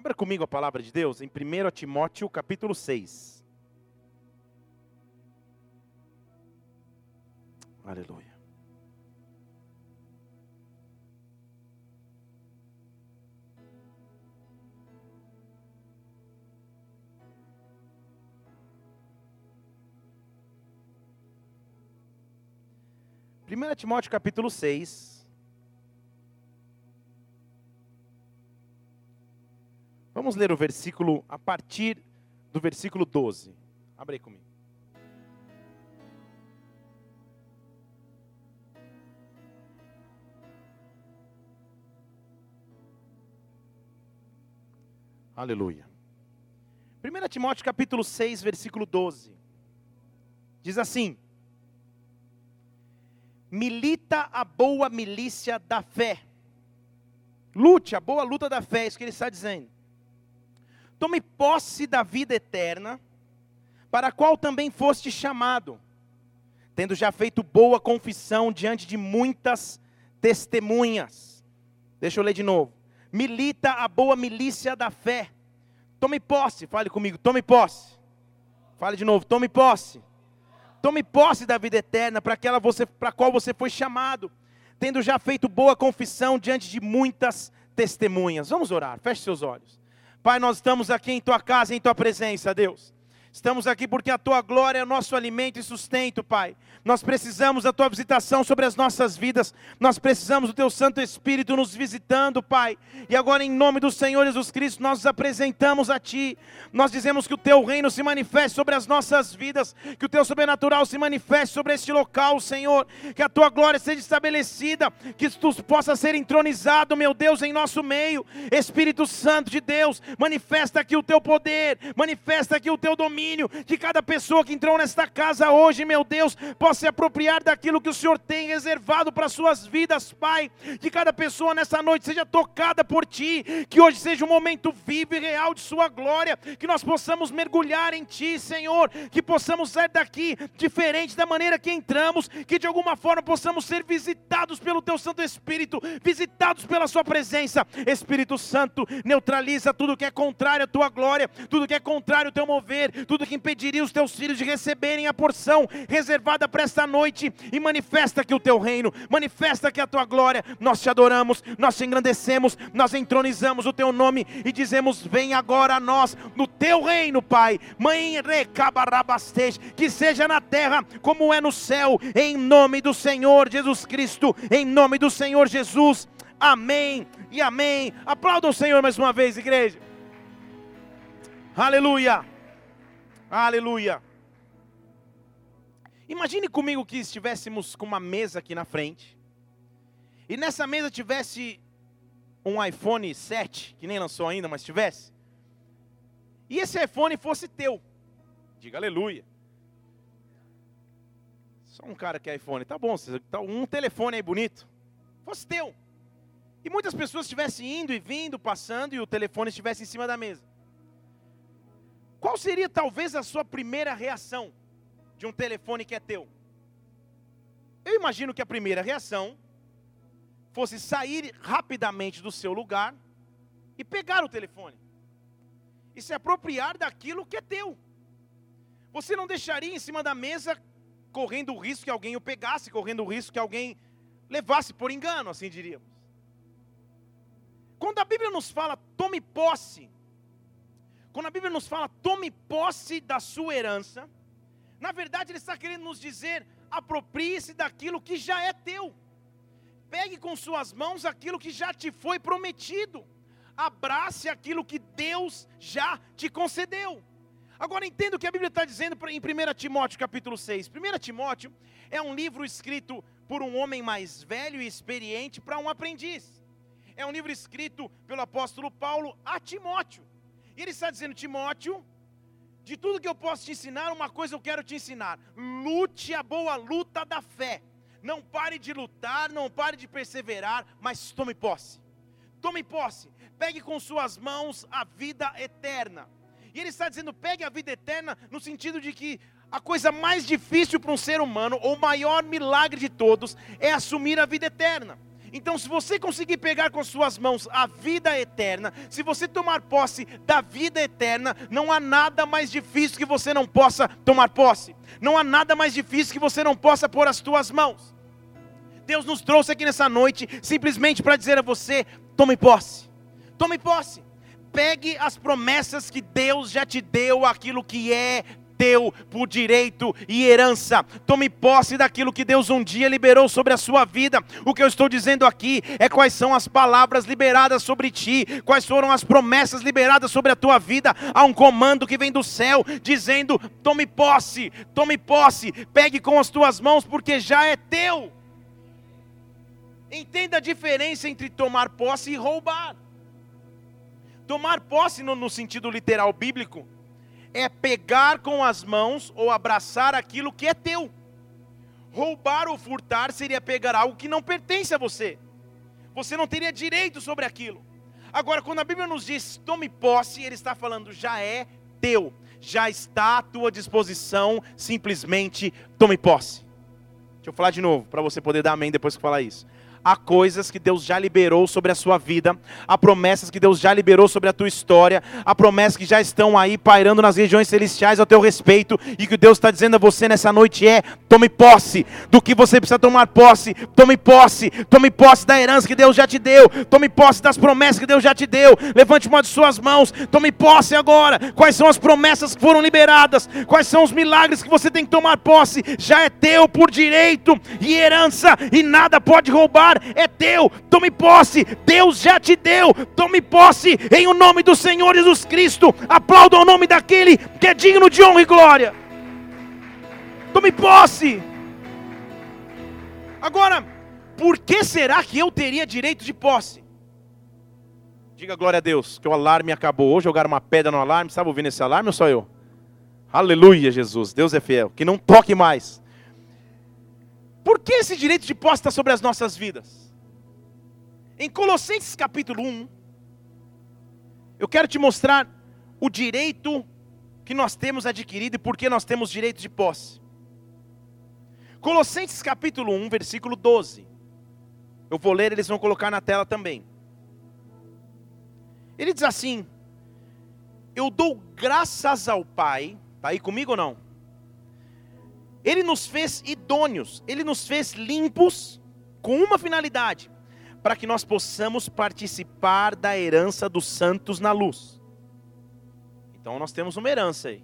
Abra comigo a palavra de Deus em 1 Timóteo capítulo 6. Aleluia. Primeira Timóteo capítulo 6. Vamos ler o versículo a partir do versículo 12. Abre aí comigo. Aleluia. 1 Timóteo capítulo 6, versículo 12. Diz assim: Milita a boa milícia da fé. Lute a boa luta da fé, é isso que ele está dizendo Tome posse da vida eterna, para a qual também foste chamado, tendo já feito boa confissão diante de muitas testemunhas. Deixa eu ler de novo. Milita a boa milícia da fé. Tome posse, fale comigo, tome posse. Fale de novo, tome posse. Tome posse da vida eterna para aquela você, para qual você foi chamado, tendo já feito boa confissão diante de muitas testemunhas. Vamos orar. Feche seus olhos. Pai, nós estamos aqui em tua casa, em tua presença, Deus. Estamos aqui porque a tua glória é o nosso alimento e sustento, Pai. Nós precisamos da tua visitação sobre as nossas vidas. Nós precisamos do teu Santo Espírito nos visitando, Pai. E agora, em nome do Senhor Jesus Cristo, nós nos apresentamos a Ti. Nós dizemos que o teu reino se manifeste sobre as nossas vidas, que o teu sobrenatural se manifeste sobre este local, Senhor. Que a tua glória seja estabelecida, que tu possa ser entronizado, meu Deus, em nosso meio. Espírito Santo de Deus, manifesta aqui o teu poder, manifesta aqui o teu domínio. Que cada pessoa que entrou nesta casa hoje, meu Deus, possa se apropriar daquilo que o Senhor tem reservado para as suas vidas, Pai. Que cada pessoa nessa noite seja tocada por Ti, que hoje seja um momento vivo e real de Sua glória, que nós possamos mergulhar em Ti, Senhor, que possamos sair daqui diferente da maneira que entramos, que de alguma forma possamos ser visitados pelo Teu Santo Espírito, visitados pela Sua presença. Espírito Santo, neutraliza tudo que é contrário à Tua glória, tudo que é contrário ao Teu mover, tudo que impediria os Teus filhos de receberem a porção reservada para esta noite e manifesta aqui o teu reino, manifesta aqui a tua glória. Nós te adoramos, nós te engrandecemos, nós entronizamos o teu nome e dizemos: Vem agora a nós no teu reino, Pai. Mãe recabarabastej, que seja na terra como é no céu, em nome do Senhor Jesus Cristo, em nome do Senhor Jesus. Amém e amém. Aplauda o Senhor mais uma vez, igreja. Aleluia. Aleluia. Imagine comigo que estivéssemos com uma mesa aqui na frente, e nessa mesa tivesse um iPhone 7, que nem lançou ainda, mas tivesse, e esse iPhone fosse teu. Diga aleluia. Só um cara que é iPhone, tá bom, tá um telefone aí bonito, fosse teu. E muitas pessoas estivessem indo e vindo, passando, e o telefone estivesse em cima da mesa. Qual seria talvez a sua primeira reação? de um telefone que é teu? Eu imagino que a primeira reação fosse sair rapidamente do seu lugar e pegar o telefone e se apropriar daquilo que é teu. Você não deixaria em cima da mesa correndo o risco que alguém o pegasse, correndo o risco que alguém levasse por engano, assim diríamos. Quando a Bíblia nos fala tome posse, quando a Bíblia nos fala tome posse da sua herança, na verdade, ele está querendo nos dizer: aproprie-se daquilo que já é teu. Pegue com suas mãos aquilo que já te foi prometido. Abrace aquilo que Deus já te concedeu. Agora entenda o que a Bíblia está dizendo em 1 Timóteo capítulo 6. 1 Timóteo é um livro escrito por um homem mais velho e experiente para um aprendiz. É um livro escrito pelo apóstolo Paulo a Timóteo. Ele está dizendo, Timóteo, de tudo que eu posso te ensinar, uma coisa eu quero te ensinar: lute a boa luta da fé. Não pare de lutar, não pare de perseverar, mas tome posse. Tome posse. Pegue com suas mãos a vida eterna. E ele está dizendo: pegue a vida eterna no sentido de que a coisa mais difícil para um ser humano, ou o maior milagre de todos, é assumir a vida eterna. Então, se você conseguir pegar com suas mãos a vida eterna, se você tomar posse da vida eterna, não há nada mais difícil que você não possa tomar posse. Não há nada mais difícil que você não possa pôr as tuas mãos. Deus nos trouxe aqui nessa noite simplesmente para dizer a você: tome posse. Tome posse. Pegue as promessas que Deus já te deu, aquilo que é teu por direito e herança. Tome posse daquilo que Deus um dia liberou sobre a sua vida. O que eu estou dizendo aqui é quais são as palavras liberadas sobre ti, quais foram as promessas liberadas sobre a tua vida. Há um comando que vem do céu dizendo: tome posse, tome posse, pegue com as tuas mãos, porque já é teu. Entenda a diferença entre tomar posse e roubar. Tomar posse, no, no sentido literal bíblico, é pegar com as mãos ou abraçar aquilo que é teu. Roubar ou furtar seria pegar algo que não pertence a você. Você não teria direito sobre aquilo. Agora, quando a Bíblia nos diz tome posse, ele está falando já é teu, já está à tua disposição, simplesmente tome posse. Deixa eu falar de novo, para você poder dar amém depois que falar isso há coisas que Deus já liberou sobre a sua vida, há promessas que Deus já liberou sobre a tua história, há promessas que já estão aí pairando nas regiões celestiais ao teu respeito, e que Deus está dizendo a você nessa noite é: tome posse do que você precisa tomar posse, tome posse, tome posse da herança que Deus já te deu, tome posse das promessas que Deus já te deu, levante uma de suas mãos, tome posse agora. Quais são as promessas que foram liberadas? Quais são os milagres que você tem que tomar posse? Já é teu por direito e herança, e nada pode roubar é teu, tome posse, Deus já te deu, tome posse em o nome do Senhor Jesus Cristo, aplauda o nome daquele que é digno de honra e glória. Tome posse. Agora, por que será que eu teria direito de posse? Diga glória a Deus, que o alarme acabou. Ou jogaram uma pedra no alarme, estava ouvindo esse alarme ou só eu? Aleluia, Jesus, Deus é fiel. Que não toque mais. Por que esse direito de posse está sobre as nossas vidas? Em Colossenses capítulo 1, eu quero te mostrar o direito que nós temos adquirido e por que nós temos direito de posse. Colossenses capítulo 1, versículo 12. Eu vou ler, eles vão colocar na tela também. Ele diz assim: Eu dou graças ao Pai, está aí comigo ou não? Ele nos fez idôneos, ele nos fez limpos com uma finalidade, para que nós possamos participar da herança dos santos na luz. Então nós temos uma herança aí.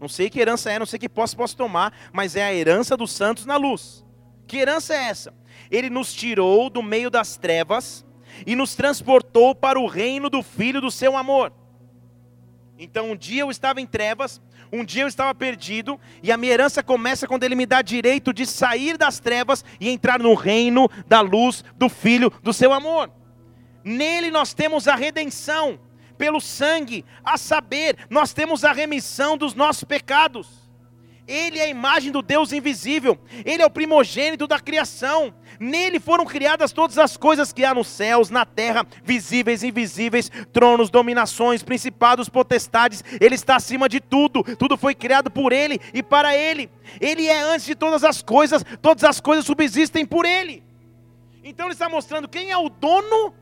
Não sei que herança é, não sei que posso posso tomar, mas é a herança dos santos na luz. Que herança é essa? Ele nos tirou do meio das trevas e nos transportou para o reino do filho do seu amor. Então um dia eu estava em trevas, um dia eu estava perdido, e a minha herança começa quando Ele me dá direito de sair das trevas e entrar no reino da luz do Filho do seu amor. Nele nós temos a redenção, pelo sangue, a saber, nós temos a remissão dos nossos pecados. Ele é a imagem do Deus invisível, Ele é o primogênito da criação. Nele foram criadas todas as coisas que há nos céus, na terra, visíveis e invisíveis, tronos, dominações, principados, potestades. Ele está acima de tudo, tudo foi criado por Ele e para Ele. Ele é antes de todas as coisas, todas as coisas subsistem por Ele. Então Ele está mostrando quem é o dono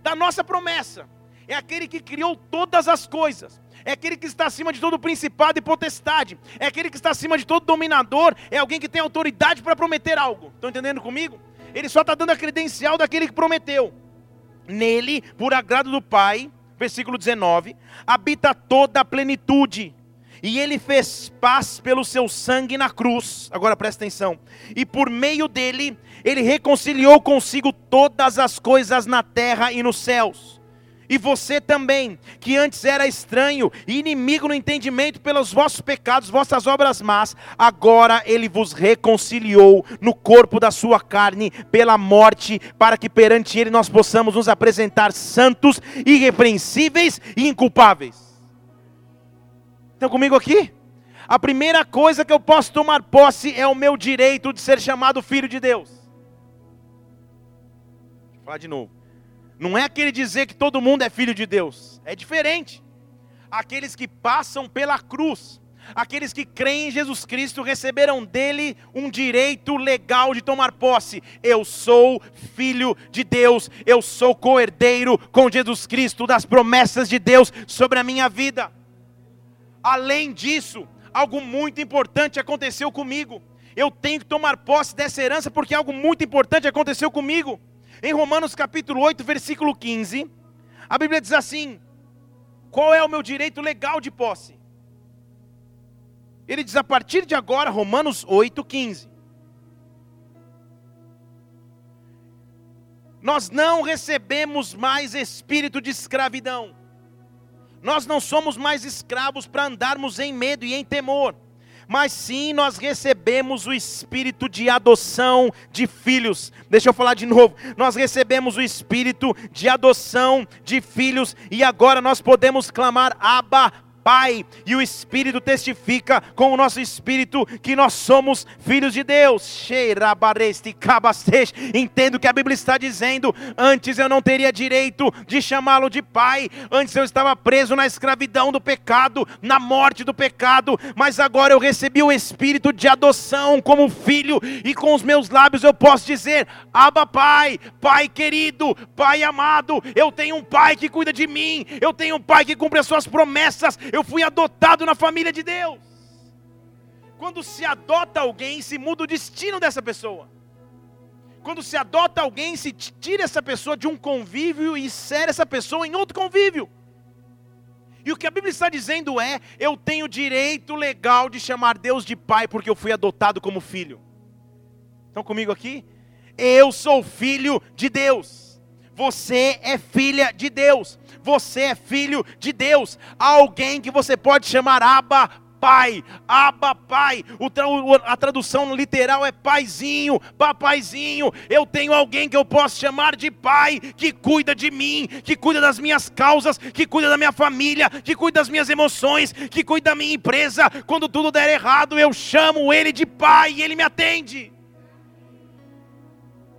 da nossa promessa. É aquele que criou todas as coisas é aquele que está acima de todo principado e potestade, é aquele que está acima de todo dominador, é alguém que tem autoridade para prometer algo. Estão entendendo comigo? Ele só está dando a credencial daquele que prometeu. Nele, por agrado do Pai, versículo 19, habita toda a plenitude. E ele fez paz pelo seu sangue na cruz. Agora presta atenção. E por meio dele, ele reconciliou consigo todas as coisas na terra e nos céus e você também, que antes era estranho e inimigo no entendimento pelos vossos pecados, vossas obras más, agora ele vos reconciliou no corpo da sua carne pela morte, para que perante ele nós possamos nos apresentar santos, irrepreensíveis e inculpáveis. Estão comigo aqui? A primeira coisa que eu posso tomar posse é o meu direito de ser chamado filho de Deus. Vou falar de novo. Não é aquele dizer que todo mundo é filho de Deus. É diferente. Aqueles que passam pela cruz, Aqueles que creem em Jesus Cristo receberam dele um direito legal de tomar posse. Eu sou filho de Deus, eu sou co-herdeiro com Jesus Cristo das promessas de Deus sobre a minha vida. Além disso, algo muito importante aconteceu comigo. Eu tenho que tomar posse dessa herança porque algo muito importante aconteceu comigo. Em Romanos capítulo 8, versículo 15, a Bíblia diz assim: Qual é o meu direito legal de posse? Ele diz a partir de agora, Romanos 8, 15. Nós não recebemos mais espírito de escravidão. Nós não somos mais escravos para andarmos em medo e em temor mas sim nós recebemos o espírito de adoção de filhos. Deixa eu falar de novo. Nós recebemos o espírito de adoção de filhos e agora nós podemos clamar Abba, Pai, e o Espírito testifica com o nosso espírito que nós somos filhos de Deus. Entendo que a Bíblia está dizendo: antes eu não teria direito de chamá-lo de pai, antes eu estava preso na escravidão do pecado, na morte do pecado, mas agora eu recebi o espírito de adoção como filho, e com os meus lábios eu posso dizer: Abba, Pai, Pai querido, Pai amado, eu tenho um pai que cuida de mim, eu tenho um pai que cumpre as suas promessas. Eu fui adotado na família de Deus. Quando se adota alguém, se muda o destino dessa pessoa. Quando se adota alguém, se tira essa pessoa de um convívio e insere essa pessoa em outro convívio. E o que a Bíblia está dizendo é: eu tenho direito legal de chamar Deus de pai, porque eu fui adotado como filho. Estão comigo aqui? Eu sou filho de Deus. Você é filha de Deus você é filho de Deus, alguém que você pode chamar Abba Pai, Abba Pai, a tradução literal é paizinho, papaizinho. Eu tenho alguém que eu posso chamar de pai, que cuida de mim, que cuida das minhas causas, que cuida da minha família, que cuida das minhas emoções, que cuida da minha empresa. Quando tudo der errado, eu chamo ele de pai e ele me atende.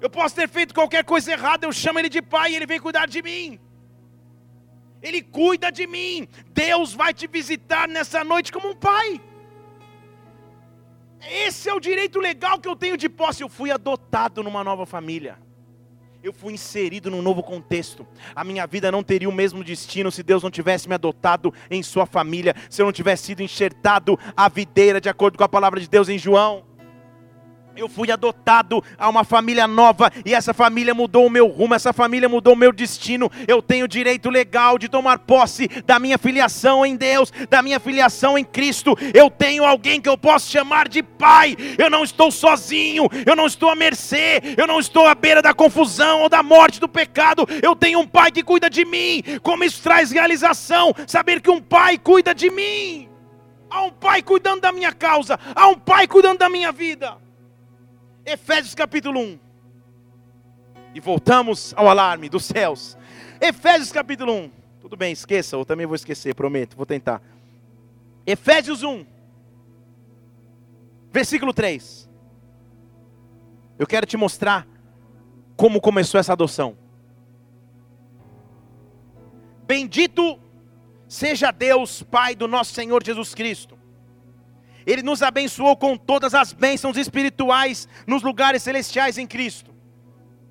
Eu posso ter feito qualquer coisa errada, eu chamo ele de pai e ele vem cuidar de mim. Ele cuida de mim. Deus vai te visitar nessa noite como um pai. Esse é o direito legal que eu tenho de posse. Eu fui adotado numa nova família. Eu fui inserido num novo contexto. A minha vida não teria o mesmo destino se Deus não tivesse me adotado em sua família, se eu não tivesse sido enxertado à videira, de acordo com a palavra de Deus em João. Eu fui adotado a uma família nova e essa família mudou o meu rumo, essa família mudou o meu destino. Eu tenho direito legal de tomar posse da minha filiação em Deus, da minha filiação em Cristo. Eu tenho alguém que eu posso chamar de pai. Eu não estou sozinho, eu não estou à mercê, eu não estou à beira da confusão ou da morte do pecado. Eu tenho um pai que cuida de mim. Como isso traz realização? Saber que um pai cuida de mim. Há um pai cuidando da minha causa, há um pai cuidando da minha vida. Efésios capítulo 1. E voltamos ao alarme dos céus. Efésios capítulo 1. Tudo bem, esqueça, eu também vou esquecer, prometo, vou tentar. Efésios 1, versículo 3. Eu quero te mostrar como começou essa adoção. Bendito seja Deus, Pai do nosso Senhor Jesus Cristo ele nos abençoou com todas as bênçãos espirituais nos lugares celestiais em Cristo.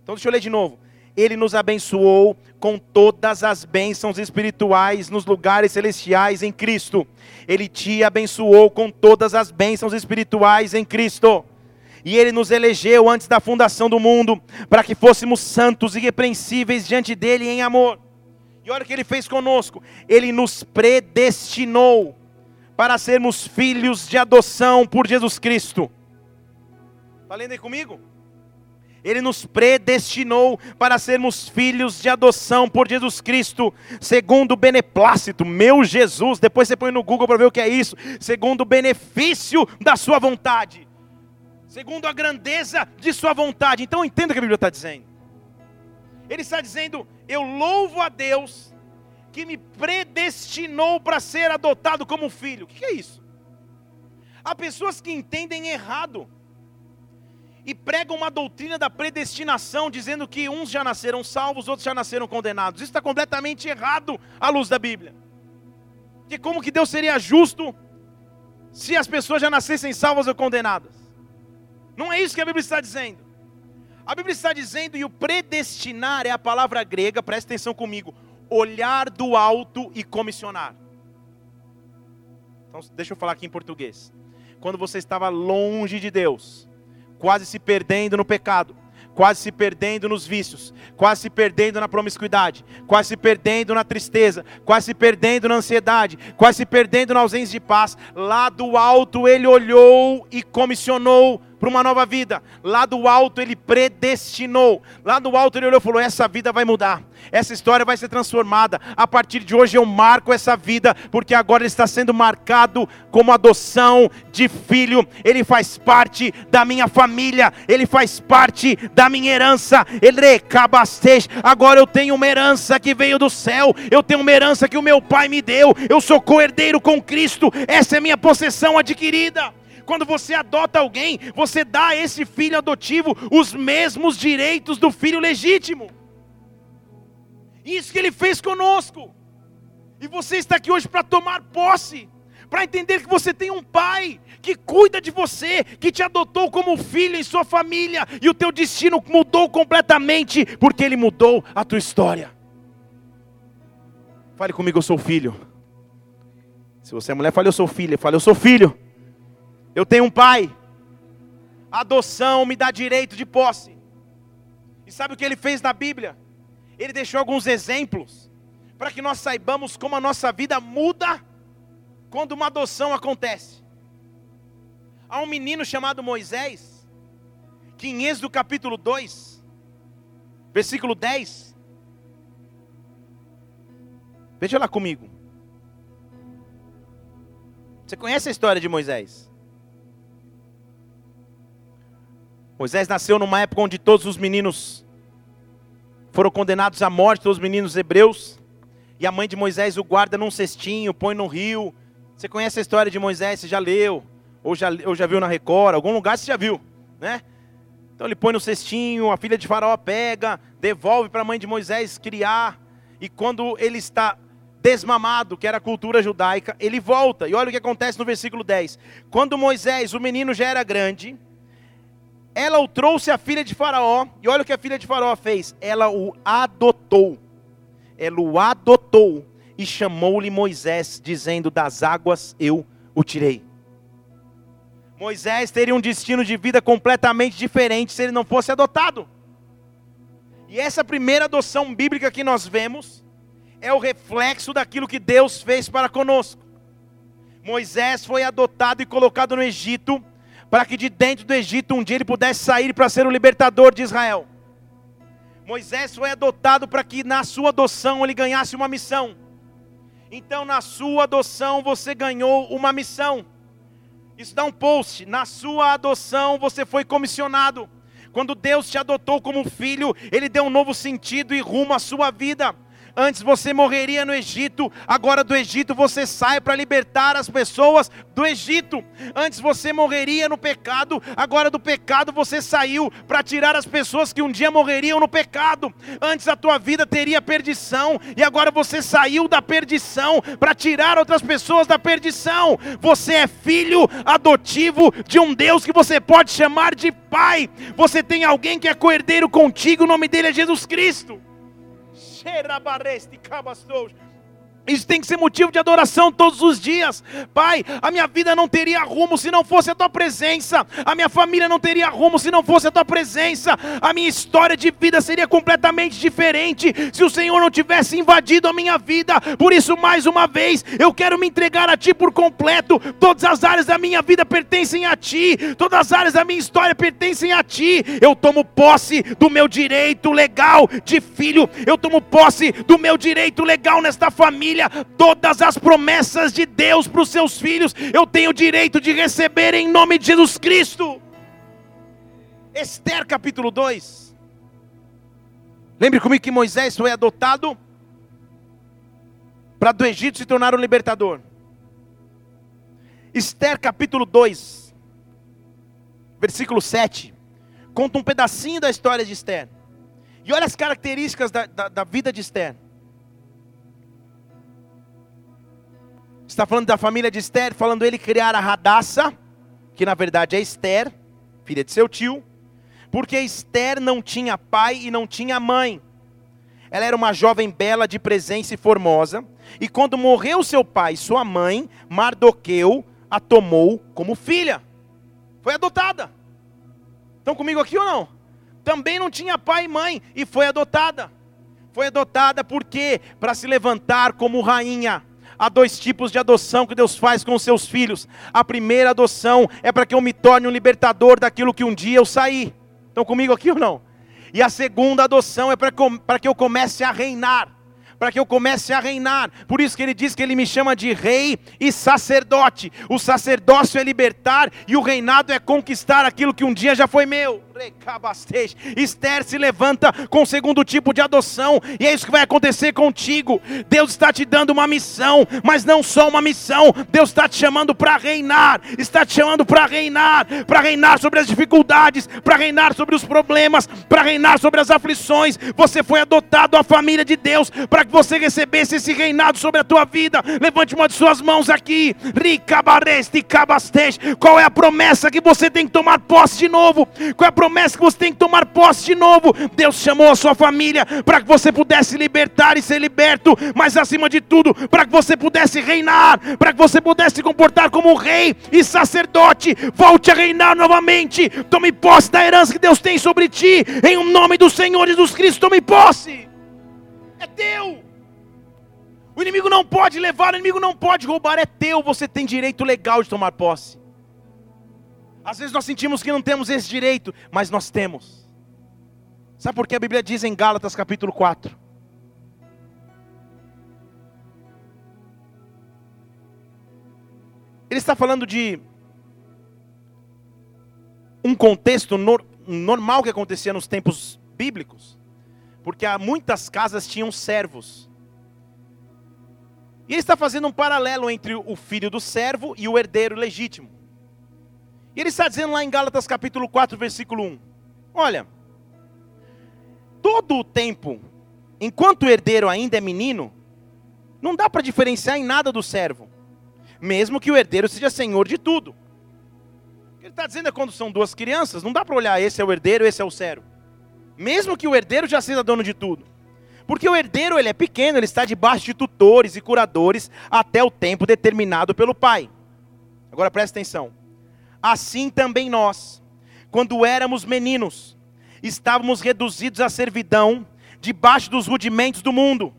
Então deixa eu ler de novo. Ele nos abençoou com todas as bênçãos espirituais nos lugares celestiais em Cristo. Ele te abençoou com todas as bênçãos espirituais em Cristo. E Ele nos elegeu antes da fundação do mundo, para que fôssemos santos e irrepreensíveis diante dEle em amor. E olha o que Ele fez conosco: Ele nos predestinou para sermos filhos de adoção por Jesus Cristo. Está lendo aí comigo? Ele nos predestinou para sermos filhos de adoção por Jesus Cristo, segundo o beneplácito, meu Jesus. Depois você põe no Google para ver o que é isso. Segundo o benefício da Sua vontade, segundo a grandeza de Sua vontade. Então entenda o que a Bíblia está dizendo. Ele está dizendo: Eu louvo a Deus que me predestinou para ser adotado como filho. O que é isso? Há pessoas que entendem errado e pregam uma doutrina da predestinação, dizendo que uns já nasceram salvos, outros já nasceram condenados. Isso está completamente errado à luz da Bíblia. Porque como que Deus seria justo se as pessoas já nascessem salvas ou condenadas. Não é isso que a Bíblia está dizendo. A Bíblia está dizendo, e o predestinar é a palavra grega, presta atenção comigo, olhar do alto e comissionar. Então, deixa eu falar aqui em português. Quando você estava longe de Deus, quase se perdendo no pecado, quase se perdendo nos vícios, quase se perdendo na promiscuidade, quase se perdendo na tristeza, quase se perdendo na ansiedade, quase se perdendo na ausência de paz. Lá do alto ele olhou e comissionou para uma nova vida. Lá do alto ele predestinou. Lá do alto ele olhou e falou: essa vida vai mudar. Essa história vai ser transformada. A partir de hoje eu marco essa vida, porque agora ele está sendo marcado como adoção de filho. Ele faz parte da minha família, ele faz parte da minha herança. Ele recabastej. Agora eu tenho uma herança que veio do céu. Eu tenho uma herança que o meu pai me deu. Eu sou co-herdeiro com Cristo. Essa é minha possessão adquirida. Quando você adota alguém, você dá a esse filho adotivo os mesmos direitos do filho legítimo. Isso que ele fez conosco. E você está aqui hoje para tomar posse, para entender que você tem um pai que cuida de você, que te adotou como filho em sua família, e o teu destino mudou completamente, porque ele mudou a tua história. Fale comigo, eu sou filho. Se você é mulher, fale, eu sou filha. Fale, eu sou filho. Eu tenho um pai. adoção me dá direito de posse. E sabe o que ele fez na Bíblia? Ele deixou alguns exemplos para que nós saibamos como a nossa vida muda quando uma adoção acontece. Há um menino chamado Moisés, que em Êxodo capítulo 2, versículo 10, veja lá comigo. Você conhece a história de Moisés? Moisés nasceu numa época onde todos os meninos foram condenados à morte, todos os meninos hebreus. E a mãe de Moisés o guarda num cestinho, põe no rio. Você conhece a história de Moisés? Você já leu? Ou já, ou já viu na Record? Algum lugar você já viu, né? Então ele põe no cestinho, a filha de Faraó pega, devolve para a mãe de Moisés criar. E quando ele está desmamado, que era a cultura judaica, ele volta. E olha o que acontece no versículo 10. Quando Moisés, o menino já era grande, ela o trouxe a filha de Faraó, e olha o que a filha de Faraó fez: ela o adotou. Ela o adotou e chamou-lhe Moisés, dizendo: Das águas eu o tirei. Moisés teria um destino de vida completamente diferente se ele não fosse adotado. E essa primeira adoção bíblica que nós vemos é o reflexo daquilo que Deus fez para conosco. Moisés foi adotado e colocado no Egito para que de dentro do Egito um dia ele pudesse sair para ser o libertador de Israel. Moisés foi adotado para que na sua adoção ele ganhasse uma missão. Então, na sua adoção, você ganhou uma missão. Isso dá um post. Na sua adoção, você foi comissionado. Quando Deus te adotou como filho, Ele deu um novo sentido e rumo à sua vida. Antes você morreria no Egito, agora do Egito você sai para libertar as pessoas do Egito. Antes você morreria no pecado, agora do pecado você saiu para tirar as pessoas que um dia morreriam no pecado. Antes a tua vida teria perdição e agora você saiu da perdição para tirar outras pessoas da perdição. Você é filho adotivo de um Deus que você pode chamar de pai. Você tem alguém que é coerdeiro contigo, o nome dele é Jesus Cristo. Xerabaresti Cabastos. Isso tem que ser motivo de adoração todos os dias. Pai, a minha vida não teria rumo se não fosse a tua presença. A minha família não teria rumo se não fosse a tua presença. A minha história de vida seria completamente diferente se o Senhor não tivesse invadido a minha vida. Por isso, mais uma vez, eu quero me entregar a ti por completo. Todas as áreas da minha vida pertencem a ti. Todas as áreas da minha história pertencem a ti. Eu tomo posse do meu direito legal de filho. Eu tomo posse do meu direito legal nesta família todas as promessas de Deus para os seus filhos, eu tenho o direito de receber em nome de Jesus Cristo. Esther capítulo 2. Lembre comigo que Moisés foi adotado para do Egito se tornar um libertador. Esther capítulo 2, versículo 7, conta um pedacinho da história de Esther. E olha as características da, da, da vida de Esther. Está falando da família de Esther, falando ele criar a Radassa, que na verdade é Esther, filha de seu tio, porque Esther não tinha pai e não tinha mãe. Ela era uma jovem bela de presença e formosa, e quando morreu seu pai e sua mãe, Mardoqueu a tomou como filha. Foi adotada. Estão comigo aqui ou não? Também não tinha pai e mãe e foi adotada. Foi adotada porque para se levantar como rainha. Há dois tipos de adoção que Deus faz com os seus filhos. A primeira adoção é para que eu me torne um libertador daquilo que um dia eu saí. Estão comigo aqui ou não? E a segunda adoção é para que eu comece a reinar para que eu comece a reinar. Por isso que ele diz que ele me chama de rei e sacerdote. O sacerdócio é libertar e o reinado é conquistar aquilo que um dia já foi meu. Esther se levanta com o segundo tipo de adoção, e é isso que vai acontecer contigo. Deus está te dando uma missão, mas não só uma missão, Deus está te chamando para reinar, está te chamando para reinar, para reinar sobre as dificuldades, para reinar sobre os problemas, para reinar sobre as aflições. Você foi adotado à família de Deus para que você recebesse esse reinado sobre a tua vida. Levante uma de suas mãos aqui. Qual é a promessa que você tem que tomar posse de novo? Qual é a promessa que você tem que tomar posse de novo? Deus chamou a sua família para que você pudesse libertar e ser liberto, mas acima de tudo, para que você pudesse reinar, para que você pudesse se comportar como rei e sacerdote. Volte a reinar novamente. Tome posse da herança que Deus tem sobre ti. Em o nome do Senhor Jesus Cristo, tome posse. É teu. O inimigo não pode levar, o inimigo não pode roubar, é teu. Você tem direito legal de tomar posse. Às vezes nós sentimos que não temos esse direito, mas nós temos. Sabe por que a Bíblia diz em Gálatas capítulo 4? Ele está falando de um contexto nor normal que acontecia nos tempos bíblicos, porque há muitas casas tinham servos. E ele está fazendo um paralelo entre o filho do servo e o herdeiro legítimo. E ele está dizendo lá em Gálatas capítulo 4, versículo 1. Olha, todo o tempo, enquanto o herdeiro ainda é menino, não dá para diferenciar em nada do servo, mesmo que o herdeiro seja senhor de tudo. O que ele está dizendo é quando são duas crianças, não dá para olhar, esse é o herdeiro, esse é o servo. Mesmo que o herdeiro já seja dono de tudo. Porque o herdeiro ele é pequeno, ele está debaixo de tutores e curadores até o tempo determinado pelo pai. Agora presta atenção. Assim também nós, quando éramos meninos, estávamos reduzidos à servidão, debaixo dos rudimentos do mundo.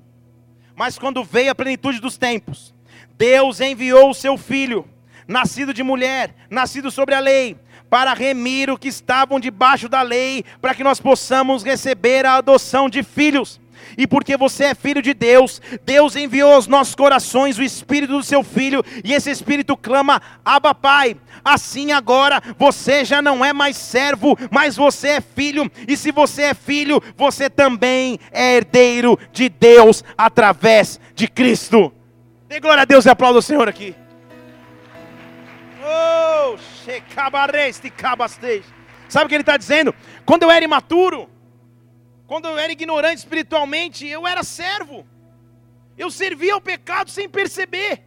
Mas quando veio a plenitude dos tempos, Deus enviou o seu filho, nascido de mulher, nascido sobre a lei, para remir o que estavam debaixo da lei, para que nós possamos receber a adoção de filhos e porque você é filho de Deus, Deus enviou aos nossos corações o Espírito do seu Filho, e esse Espírito clama: Abba, Pai. Assim agora você já não é mais servo, mas você é filho, e se você é filho, você também é herdeiro de Deus através de Cristo. Dê glória a Deus e aplauda o Senhor aqui. Oh, Sabe o que ele está dizendo? Quando eu era imaturo, quando eu era ignorante espiritualmente, eu era servo. Eu servia ao pecado sem perceber.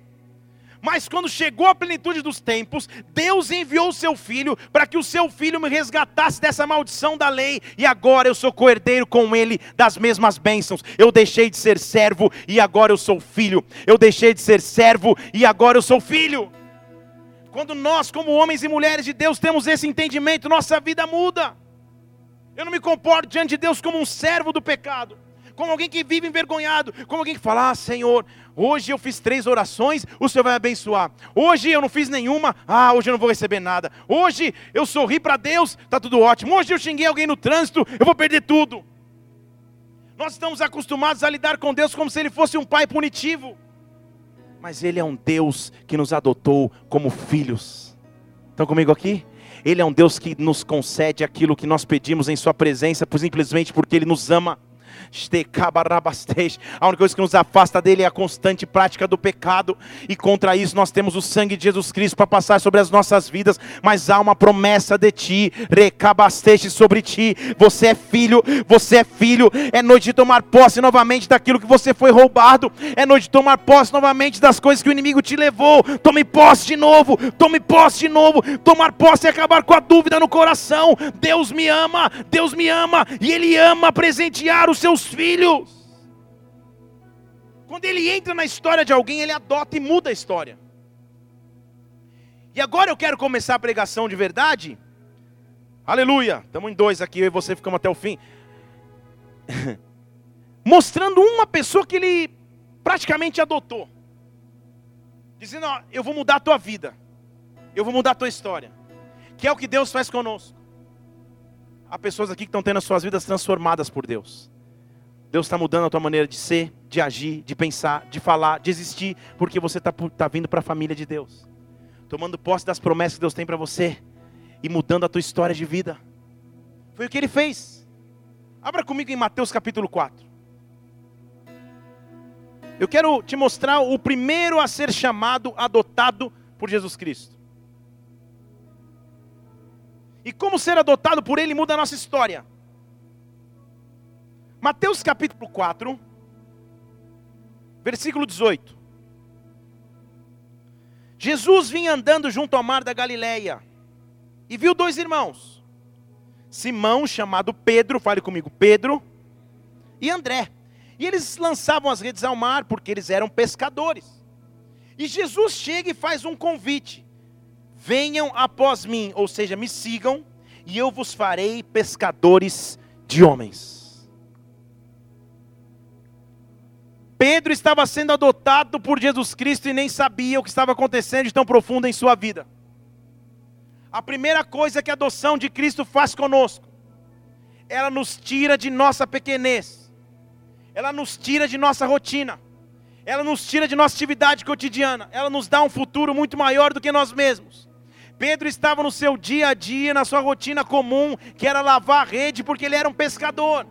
Mas quando chegou a plenitude dos tempos, Deus enviou o seu filho para que o seu filho me resgatasse dessa maldição da lei, e agora eu sou coerdeiro com ele das mesmas bênçãos. Eu deixei de ser servo e agora eu sou filho. Eu deixei de ser servo e agora eu sou filho. Quando nós, como homens e mulheres de Deus, temos esse entendimento, nossa vida muda. Eu não me comporto diante de Deus como um servo do pecado, como alguém que vive envergonhado, como alguém que fala: Ah, Senhor, hoje eu fiz três orações, o Senhor vai abençoar. Hoje eu não fiz nenhuma, ah, hoje eu não vou receber nada. Hoje eu sorri para Deus, está tudo ótimo. Hoje eu xinguei alguém no trânsito, eu vou perder tudo. Nós estamos acostumados a lidar com Deus como se Ele fosse um pai punitivo, mas Ele é um Deus que nos adotou como filhos. Estão comigo aqui? Ele é um Deus que nos concede aquilo que nós pedimos em Sua presença, simplesmente porque Ele nos ama. A única coisa que nos afasta dele é a constante prática do pecado. E contra isso nós temos o sangue de Jesus Cristo para passar sobre as nossas vidas. Mas há uma promessa de ti, recabasteste sobre ti. Você é filho, você é filho. É noite de tomar posse novamente daquilo que você foi roubado. É noite de tomar posse novamente das coisas que o inimigo te levou. Tome posse de novo, tome posse de novo. Tomar posse é acabar com a dúvida no coração. Deus me ama, Deus me ama. E Ele ama presentear os seus filhos. Quando ele entra na história de alguém, ele adota e muda a história. E agora eu quero começar a pregação de verdade. Aleluia. Estamos em dois aqui, eu e você ficamos até o fim. Mostrando uma pessoa que ele praticamente adotou. Dizendo, ó, eu vou mudar a tua vida. Eu vou mudar a tua história. Que é o que Deus faz conosco. Há pessoas aqui que estão tendo as suas vidas transformadas por Deus. Deus está mudando a tua maneira de ser, de agir, de pensar, de falar, de existir, porque você está tá vindo para a família de Deus, tomando posse das promessas que Deus tem para você e mudando a tua história de vida. Foi o que ele fez. Abra comigo em Mateus capítulo 4. Eu quero te mostrar o primeiro a ser chamado, adotado por Jesus Cristo. E como ser adotado por Ele muda a nossa história. Mateus capítulo 4, versículo 18. Jesus vinha andando junto ao mar da Galileia e viu dois irmãos, Simão, chamado Pedro, fale comigo, Pedro, e André. E eles lançavam as redes ao mar porque eles eram pescadores. E Jesus chega e faz um convite: venham após mim, ou seja, me sigam, e eu vos farei pescadores de homens. Pedro estava sendo adotado por Jesus Cristo e nem sabia o que estava acontecendo de tão profundo em sua vida. A primeira coisa que a adoção de Cristo faz conosco, ela nos tira de nossa pequenez, ela nos tira de nossa rotina, ela nos tira de nossa atividade cotidiana, ela nos dá um futuro muito maior do que nós mesmos. Pedro estava no seu dia a dia, na sua rotina comum, que era lavar rede porque ele era um pescador,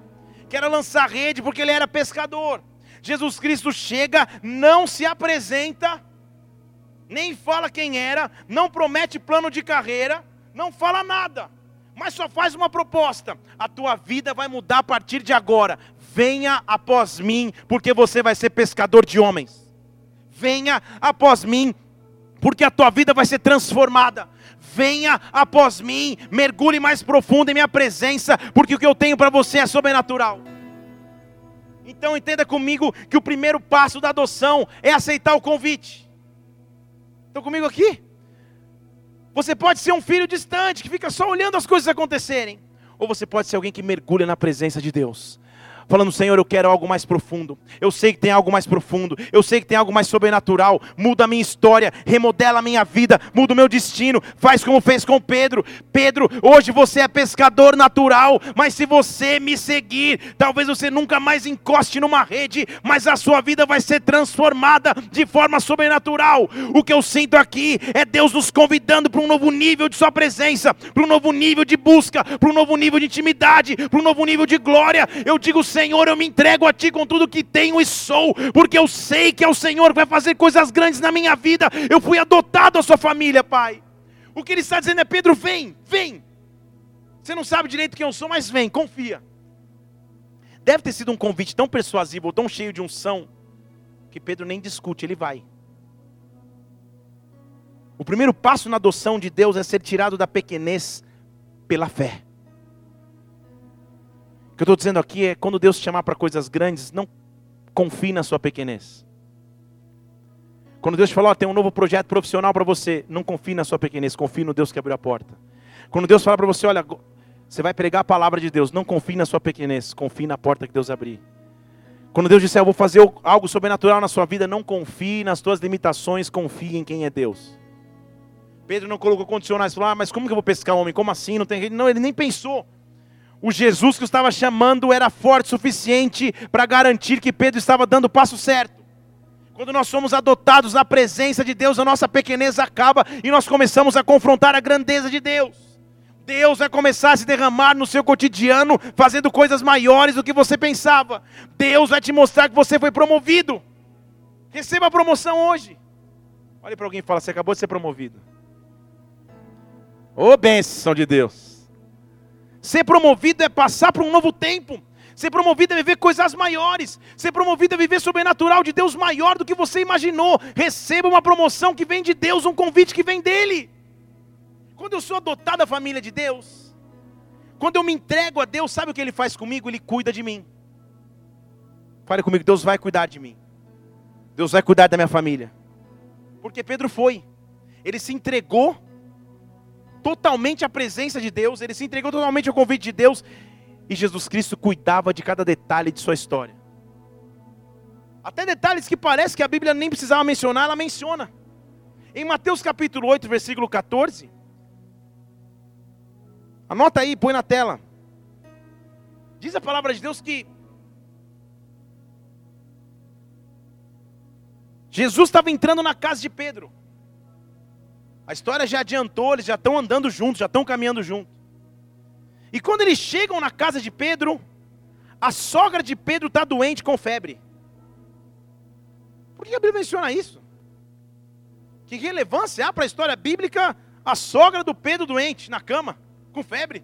que era lançar rede porque ele era pescador. Jesus Cristo chega, não se apresenta, nem fala quem era, não promete plano de carreira, não fala nada, mas só faz uma proposta: a tua vida vai mudar a partir de agora. Venha após mim, porque você vai ser pescador de homens. Venha após mim, porque a tua vida vai ser transformada. Venha após mim, mergulhe mais profundo em minha presença, porque o que eu tenho para você é sobrenatural. Então entenda comigo que o primeiro passo da adoção é aceitar o convite. Estão comigo aqui? Você pode ser um filho distante que fica só olhando as coisas acontecerem, ou você pode ser alguém que mergulha na presença de Deus falando: Senhor, eu quero algo mais profundo. Eu sei que tem algo mais profundo. Eu sei que tem algo mais sobrenatural. Muda a minha história, remodela a minha vida, muda o meu destino. Faz como fez com Pedro. Pedro, hoje você é pescador natural, mas se você me seguir, talvez você nunca mais encoste numa rede, mas a sua vida vai ser transformada de forma sobrenatural. O que eu sinto aqui é Deus nos convidando para um novo nível de Sua presença, para um novo nível de busca, para um novo nível de intimidade, para um novo nível de glória. Eu digo, Senhor, eu me entrego a Ti com tudo que tenho e sou, porque eu sei que é o Senhor que vai fazer coisas grandes na minha vida. Eu fui adotado à Sua família, Pai. O que Ele está dizendo é: Pedro, vem, vem. Você não sabe direito quem eu sou, mas vem, confia. Deve ter sido um convite tão persuasivo, tão cheio de unção, que Pedro nem discute, ele vai. O primeiro passo na adoção de Deus é ser tirado da pequenez pela fé. Que eu estou dizendo aqui é: quando Deus te chamar para coisas grandes, não confie na sua pequenez. Quando Deus te falar, oh, tem um novo projeto profissional para você, não confie na sua pequenez, confie no Deus que abriu a porta. Quando Deus fala para você, olha, você vai pregar a palavra de Deus, não confie na sua pequenez, confie na porta que Deus abrir. Quando Deus disser, eu vou fazer algo sobrenatural na sua vida, não confie nas tuas limitações, confie em quem é Deus. Pedro não colocou condicionais, falou, ah, mas como que eu vou pescar homem? Como assim? Não tem Não, ele nem pensou. O Jesus que estava chamando era forte o suficiente para garantir que Pedro estava dando o passo certo. Quando nós somos adotados na presença de Deus, a nossa pequenez acaba e nós começamos a confrontar a grandeza de Deus. Deus vai começar a se derramar no seu cotidiano, fazendo coisas maiores do que você pensava. Deus vai te mostrar que você foi promovido. Receba a promoção hoje. Olhe para alguém e fala: Você acabou de ser promovido. Ô oh, bênção de Deus. Ser promovido é passar para um novo tempo. Ser promovido é viver coisas maiores. Ser promovido é viver sobrenatural de Deus maior do que você imaginou. Receba uma promoção que vem de Deus, um convite que vem dele. Quando eu sou adotado da família de Deus, quando eu me entrego a Deus, sabe o que Ele faz comigo? Ele cuida de mim. Fale comigo, Deus vai cuidar de mim. Deus vai cuidar da minha família. Porque Pedro foi. Ele se entregou totalmente à presença de Deus, ele se entregou totalmente ao convite de Deus, e Jesus Cristo cuidava de cada detalhe de sua história. Até detalhes que parece que a Bíblia nem precisava mencionar, ela menciona. Em Mateus capítulo 8, versículo 14, Anota aí, põe na tela. Diz a palavra de Deus que Jesus estava entrando na casa de Pedro. A história já adiantou, eles já estão andando juntos, já estão caminhando juntos. E quando eles chegam na casa de Pedro, a sogra de Pedro está doente com febre. Por que a Bíblia menciona isso? Que relevância há para a história bíblica a sogra do Pedro doente na cama? com febre.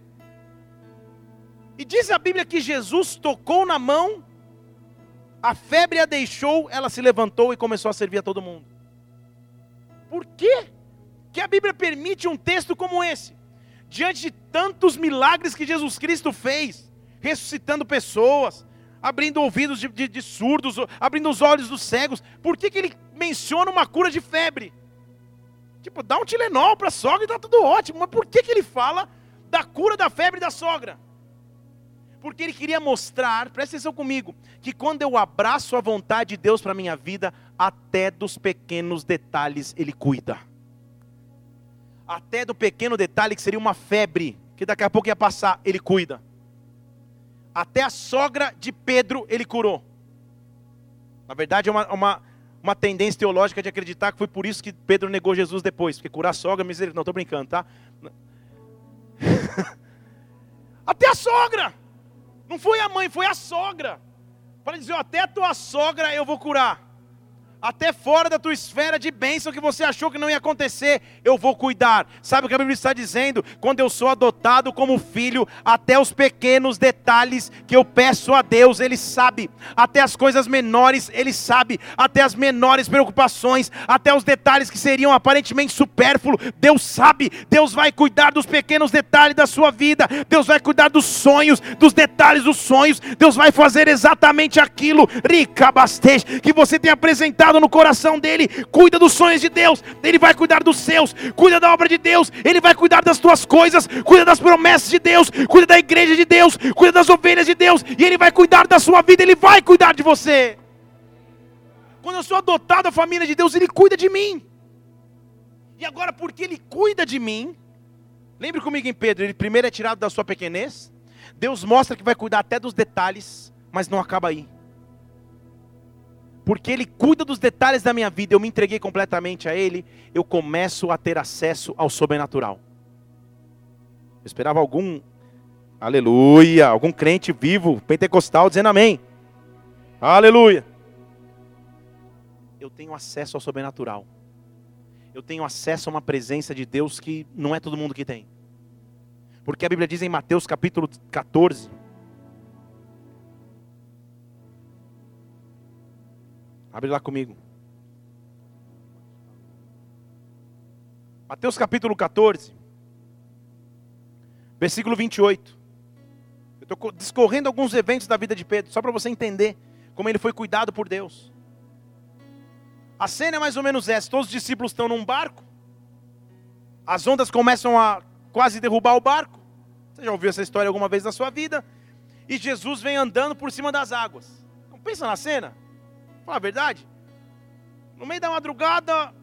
E diz a Bíblia que Jesus tocou na mão, a febre a deixou, ela se levantou e começou a servir a todo mundo. Por quê? Que a Bíblia permite um texto como esse, diante de tantos milagres que Jesus Cristo fez, ressuscitando pessoas, abrindo ouvidos de, de, de surdos, abrindo os olhos dos cegos, por que, que ele menciona uma cura de febre? Tipo, dá um Tilenol para a sogra e está tudo ótimo, mas por que, que ele fala da cura da febre da sogra. Porque ele queria mostrar, presta atenção comigo, que quando eu abraço a vontade de Deus para a minha vida, até dos pequenos detalhes ele cuida. Até do pequeno detalhe que seria uma febre, que daqui a pouco ia passar, ele cuida. Até a sogra de Pedro ele curou. Na verdade, é uma, uma, uma tendência teológica de acreditar que foi por isso que Pedro negou Jesus depois, porque curar a sogra, misericórdia, não estou brincando, tá? até a sogra. Não foi a mãe, foi a sogra. Para dizer, até a tua sogra eu vou curar até fora da tua esfera de bênção que você achou que não ia acontecer, eu vou cuidar. Sabe o que a Bíblia está dizendo? Quando eu sou adotado como filho, até os pequenos detalhes que eu peço a Deus, Ele sabe. Até as coisas menores, Ele sabe. Até as menores preocupações, até os detalhes que seriam aparentemente supérfluos, Deus sabe. Deus vai cuidar dos pequenos detalhes da sua vida. Deus vai cuidar dos sonhos, dos detalhes dos sonhos. Deus vai fazer exatamente aquilo, rica que você tem apresentado no coração dele. Cuida dos sonhos de Deus, ele vai cuidar dos seus. Cuida da obra de Deus, ele vai cuidar das tuas coisas. Cuida das promessas de Deus, cuida da igreja de Deus, cuida das ovelhas de Deus, e ele vai cuidar da sua vida, ele vai cuidar de você. Quando eu sou adotado da família de Deus, ele cuida de mim. E agora, porque ele cuida de mim, lembre comigo em Pedro, ele primeiro é tirado da sua pequenez. Deus mostra que vai cuidar até dos detalhes, mas não acaba aí porque Ele cuida dos detalhes da minha vida, eu me entreguei completamente a Ele, eu começo a ter acesso ao sobrenatural. Eu esperava algum, aleluia, algum crente vivo, pentecostal, dizendo amém. Aleluia. Eu tenho acesso ao sobrenatural. Eu tenho acesso a uma presença de Deus que não é todo mundo que tem. Porque a Bíblia diz em Mateus capítulo 14, Abre lá comigo. Mateus capítulo 14, versículo 28. Eu estou discorrendo alguns eventos da vida de Pedro, só para você entender como ele foi cuidado por Deus. A cena é mais ou menos essa: todos os discípulos estão num barco, as ondas começam a quase derrubar o barco. Você já ouviu essa história alguma vez na sua vida? E Jesus vem andando por cima das águas. Então, pensa na cena. Fala a verdade. No meio da madrugada,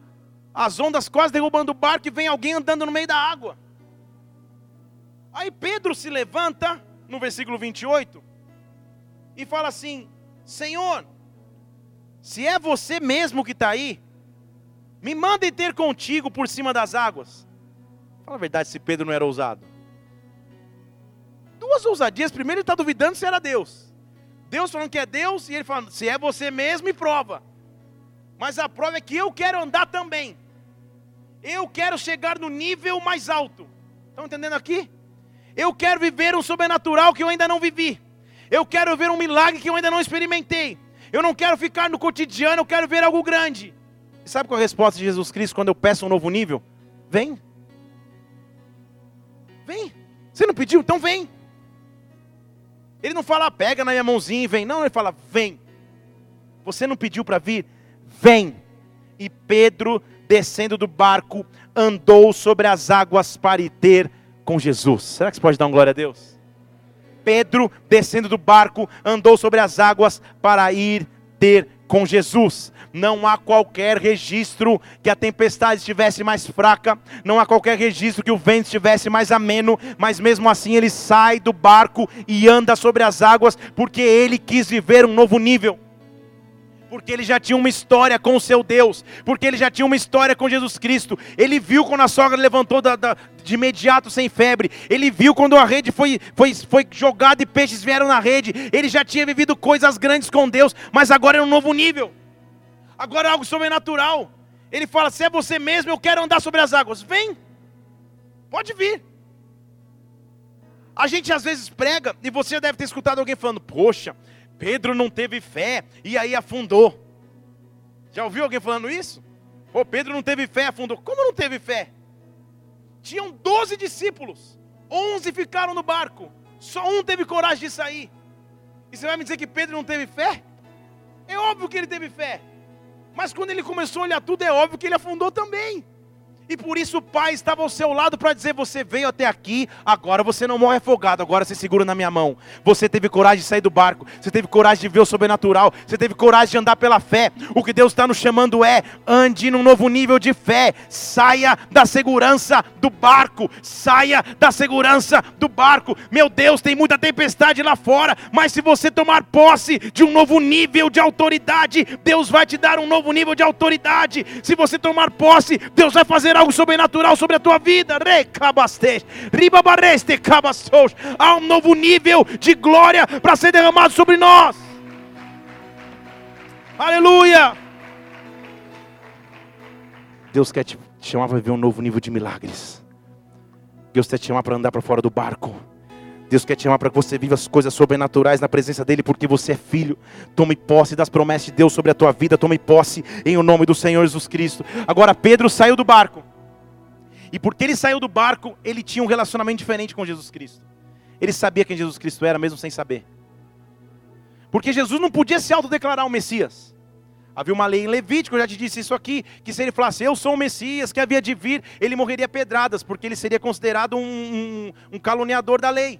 as ondas quase derrubando o barco e vem alguém andando no meio da água. Aí Pedro se levanta, no versículo 28, e fala assim: Senhor, se é você mesmo que está aí, me manda ter contigo por cima das águas. Fala a verdade, se Pedro não era ousado. duas ousadias. Primeiro, ele está duvidando se era Deus. Deus falando que é Deus, e ele falando, se é você mesmo, e prova. Mas a prova é que eu quero andar também. Eu quero chegar no nível mais alto. Estão entendendo aqui? Eu quero viver um sobrenatural que eu ainda não vivi. Eu quero ver um milagre que eu ainda não experimentei. Eu não quero ficar no cotidiano, eu quero ver algo grande. Sabe qual é a resposta de Jesus Cristo quando eu peço um novo nível? Vem. Vem. Você não pediu? Então vem. Ele não fala, pega na minha mãozinha e vem. Não, ele fala, vem. Você não pediu para vir? Vem. E Pedro, descendo do barco, andou sobre as águas para ir ter com Jesus. Será que você pode dar um glória a Deus? Pedro, descendo do barco, andou sobre as águas para ir ter com Jesus. Não há qualquer registro que a tempestade estivesse mais fraca, não há qualquer registro que o vento estivesse mais ameno, mas mesmo assim ele sai do barco e anda sobre as águas, porque ele quis viver um novo nível porque ele já tinha uma história com o seu Deus, porque ele já tinha uma história com Jesus Cristo. Ele viu quando a sogra levantou da, da, de imediato sem febre, ele viu quando a rede foi, foi, foi jogada e peixes vieram na rede. Ele já tinha vivido coisas grandes com Deus, mas agora é um novo nível, agora é algo sobrenatural. Ele fala: Se é você mesmo, eu quero andar sobre as águas. Vem, pode vir. A gente às vezes prega, e você deve ter escutado alguém falando: Poxa, Pedro não teve fé e aí afundou. Já ouviu alguém falando isso? Pô, Pedro não teve fé, afundou. Como não teve fé? Tinham 12 discípulos, 11 ficaram no barco, só um teve coragem de sair. E você vai me dizer que Pedro não teve fé? É óbvio que ele teve fé. Mas quando ele começou a olhar tudo, é óbvio que ele afundou também. E por isso o Pai estava ao seu lado para dizer: Você veio até aqui, agora você não morre afogado, agora você segura na minha mão. Você teve coragem de sair do barco, você teve coragem de ver o sobrenatural, você teve coragem de andar pela fé. O que Deus está nos chamando é: ande num novo nível de fé, saia da segurança do barco, saia da segurança do barco. Meu Deus, tem muita tempestade lá fora, mas se você tomar posse de um novo nível de autoridade, Deus vai te dar um novo nível de autoridade. Se você tomar posse, Deus vai fazer algo sobrenatural sobre a tua vida. Há um novo nível de glória para ser derramado sobre nós. Aleluia! Deus quer te chamar para viver um novo nível de milagres. Deus quer te chamar para andar para fora do barco. Deus quer te chamar para que você viva as coisas sobrenaturais na presença dEle, porque você é filho. Tome posse das promessas de Deus sobre a tua vida. Tome posse em o nome do Senhor Jesus Cristo. Agora, Pedro saiu do barco. E porque ele saiu do barco, ele tinha um relacionamento diferente com Jesus Cristo. Ele sabia quem Jesus Cristo era, mesmo sem saber. Porque Jesus não podia se autodeclarar o Messias. Havia uma lei em Levítico, eu já te disse isso aqui, que se ele falasse, eu sou o Messias, que havia de vir, ele morreria pedradas, porque ele seria considerado um, um, um caluniador da lei.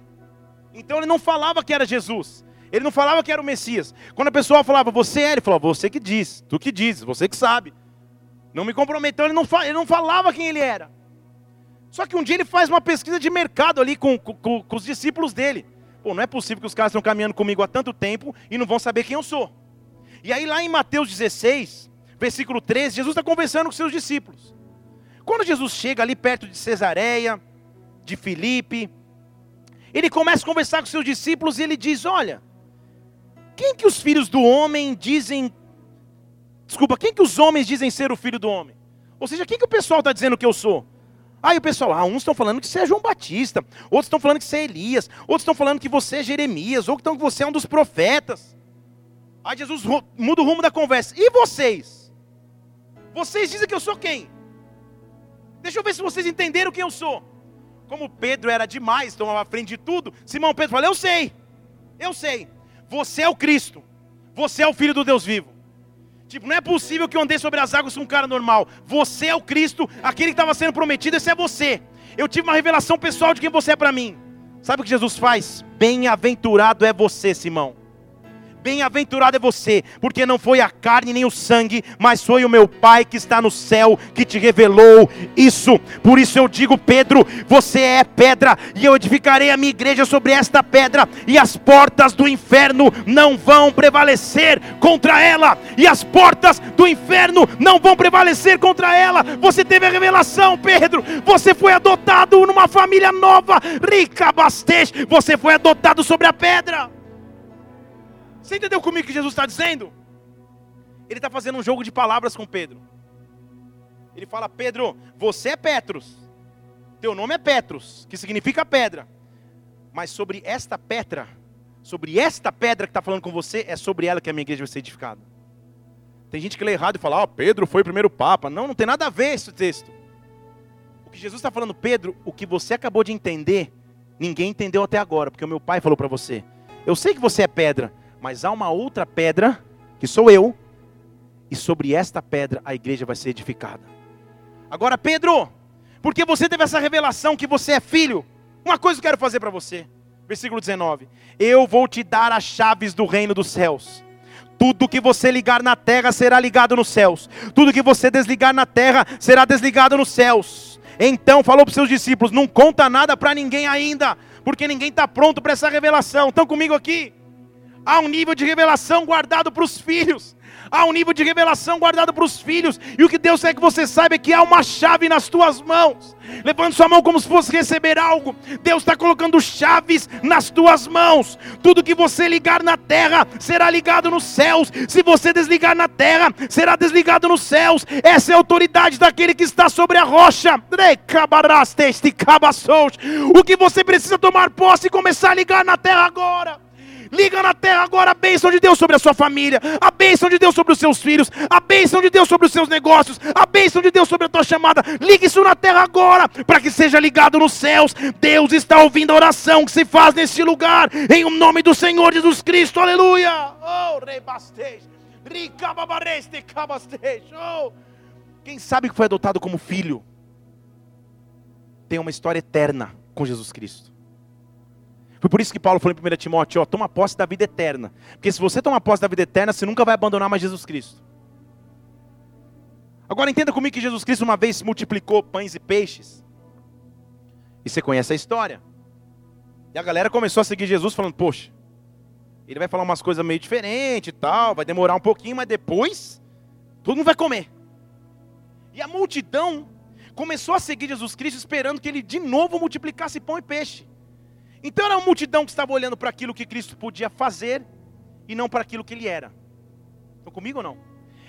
Então ele não falava que era Jesus. Ele não falava que era o Messias. Quando a pessoa falava, você é, ele falava, você que diz, tu que dizes, você que sabe. Não me comprometeu, ele não, ele não falava quem ele era. Só que um dia ele faz uma pesquisa de mercado ali com, com, com os discípulos dele. Pô, não é possível que os caras estão caminhando comigo há tanto tempo e não vão saber quem eu sou. E aí lá em Mateus 16, versículo 13, Jesus está conversando com seus discípulos. Quando Jesus chega ali perto de Cesareia, de Filipe, ele começa a conversar com seus discípulos e ele diz: Olha, quem que os filhos do homem dizem. Desculpa, quem que os homens dizem ser o filho do homem? Ou seja, quem que o pessoal está dizendo que eu sou? Aí o pessoal, ah, uns estão falando que você é João Batista, outros estão falando que você é Elias, outros estão falando que você é Jeremias, ou que você é um dos profetas. Aí Jesus muda o rumo da conversa. E vocês? Vocês dizem que eu sou quem? Deixa eu ver se vocês entenderam quem eu sou. Como Pedro era demais, tomava frente de tudo, Simão Pedro falou: Eu sei, eu sei. Você é o Cristo, você é o Filho do Deus vivo. Tipo, não é possível que eu andei sobre as águas com um cara normal. Você é o Cristo, aquele que estava sendo prometido, esse é você. Eu tive uma revelação pessoal de quem você é para mim. Sabe o que Jesus faz? Bem-aventurado é você, Simão. Bem-aventurado é você, porque não foi a carne nem o sangue, mas foi o meu Pai que está no céu que te revelou isso. Por isso eu digo, Pedro, você é pedra, e eu edificarei a minha igreja sobre esta pedra, e as portas do inferno não vão prevalecer contra ela, e as portas do inferno não vão prevalecer contra ela. Você teve a revelação, Pedro, você foi adotado numa família nova, rica, bastante, você foi adotado sobre a pedra. Você entendeu comigo o que Jesus está dizendo? Ele está fazendo um jogo de palavras com Pedro. Ele fala: Pedro, você é Petros. Teu nome é Petros, que significa pedra. Mas sobre esta pedra, sobre esta pedra que está falando com você, é sobre ela que a minha igreja vai ser edificada. Tem gente que lê errado e fala: Ó, oh, Pedro foi o primeiro papa. Não, não tem nada a ver esse texto. O que Jesus está falando, Pedro, o que você acabou de entender, ninguém entendeu até agora, porque o meu pai falou para você. Eu sei que você é pedra, mas há uma outra pedra, que sou eu, e sobre esta pedra a igreja vai ser edificada. Agora, Pedro, porque você teve essa revelação que você é filho, uma coisa eu quero fazer para você. Versículo 19: Eu vou te dar as chaves do reino dos céus. Tudo que você ligar na terra será ligado nos céus. Tudo que você desligar na terra será desligado nos céus. Então falou para os seus discípulos: Não conta nada para ninguém ainda, porque ninguém está pronto para essa revelação. Estão comigo aqui? Há um nível de revelação guardado para os filhos. Há um nível de revelação guardado para os filhos. E o que Deus quer que você saiba é que há uma chave nas tuas mãos. Levante sua mão como se fosse receber algo. Deus está colocando chaves nas tuas mãos. Tudo que você ligar na terra será ligado nos céus. Se você desligar na terra, será desligado nos céus. Essa é a autoridade daquele que está sobre a rocha. O que você precisa tomar posse e começar a ligar na terra agora. Liga na terra agora a bênção de Deus sobre a sua família, a bênção de Deus sobre os seus filhos, a bênção de Deus sobre os seus negócios, a bênção de Deus sobre a tua chamada. Liga isso na terra agora, para que seja ligado nos céus. Deus está ouvindo a oração que se faz neste lugar, em o nome do Senhor Jesus Cristo. Aleluia. Oh, Oh. Quem sabe que foi adotado como filho, tem uma história eterna com Jesus Cristo. Foi por isso que Paulo falou em 1 Timóteo: ó, toma posse da vida eterna. Porque se você tomar posse da vida eterna, você nunca vai abandonar mais Jesus Cristo. Agora entenda comigo que Jesus Cristo uma vez multiplicou pães e peixes. E você conhece a história. E a galera começou a seguir Jesus falando: Poxa, ele vai falar umas coisas meio diferentes e tal, vai demorar um pouquinho, mas depois todo mundo vai comer. E a multidão começou a seguir Jesus Cristo esperando que ele de novo multiplicasse pão e peixe. Então era uma multidão que estava olhando para aquilo que Cristo podia fazer e não para aquilo que ele era. Estão comigo ou não?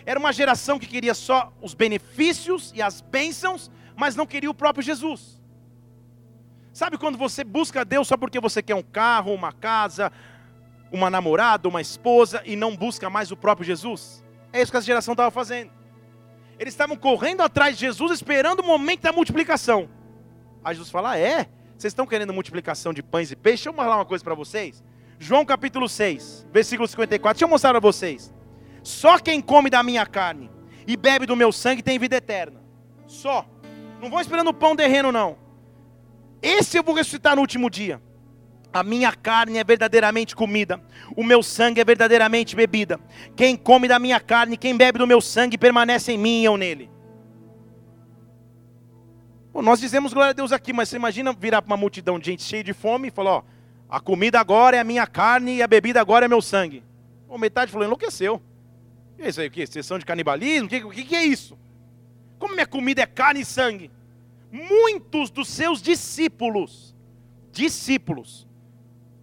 Era uma geração que queria só os benefícios e as bênçãos, mas não queria o próprio Jesus. Sabe quando você busca Deus só porque você quer um carro, uma casa, uma namorada, uma esposa e não busca mais o próprio Jesus? É isso que essa geração estava fazendo. Eles estavam correndo atrás de Jesus, esperando o momento da multiplicação. Aí Jesus fala: ah, é? Vocês estão querendo multiplicação de pães e peixes? Deixa eu falar uma coisa para vocês. João capítulo 6, versículo 54. Deixa eu mostrar para vocês. Só quem come da minha carne e bebe do meu sangue tem vida eterna. Só. Não vou esperando o pão terreno, não. Esse eu vou ressuscitar no último dia. A minha carne é verdadeiramente comida, o meu sangue é verdadeiramente bebida. Quem come da minha carne, quem bebe do meu sangue, permanece em mim e eu nele. Pô, nós dizemos glória a Deus aqui, mas você imagina virar para uma multidão de gente cheia de fome e falar: ó, a comida agora é a minha carne e a bebida agora é meu sangue. Metade falou: enlouqueceu. E isso aí, o que? Sessão de canibalismo? O que, o que é isso? Como minha comida é carne e sangue? Muitos dos seus discípulos, discípulos,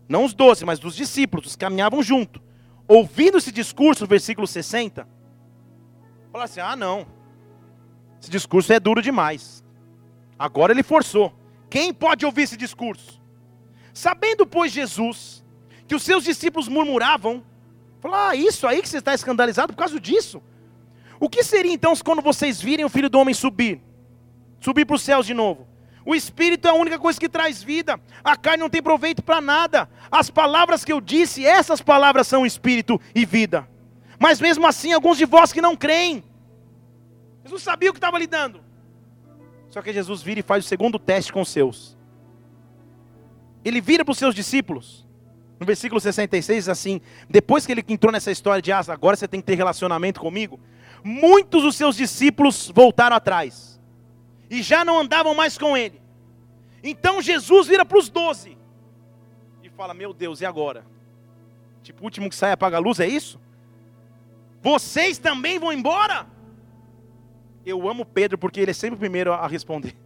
não os doze, mas dos discípulos, os que caminhavam junto, ouvindo esse discurso, versículo 60, falaram assim: ah, não, esse discurso é duro demais. Agora ele forçou. Quem pode ouvir esse discurso? Sabendo, pois, Jesus, que os seus discípulos murmuravam, falou: Ah, isso aí que você está escandalizado por causa disso. O que seria então quando vocês virem o filho do homem subir? Subir para os céus de novo. O espírito é a única coisa que traz vida. A carne não tem proveito para nada. As palavras que eu disse, essas palavras são espírito e vida. Mas mesmo assim, alguns de vós que não creem. Jesus sabia o que estava lidando. Só que Jesus vira e faz o segundo teste com os seus. Ele vira para os seus discípulos No versículo 66 assim: depois que ele entrou nessa história de ah, agora você tem que ter relacionamento comigo, muitos dos seus discípulos voltaram atrás e já não andavam mais com ele. Então Jesus vira para os doze e fala: Meu Deus, e agora? Tipo, o último que sai apaga a luz, é isso? Vocês também vão embora? Eu amo Pedro porque ele é sempre o primeiro a responder.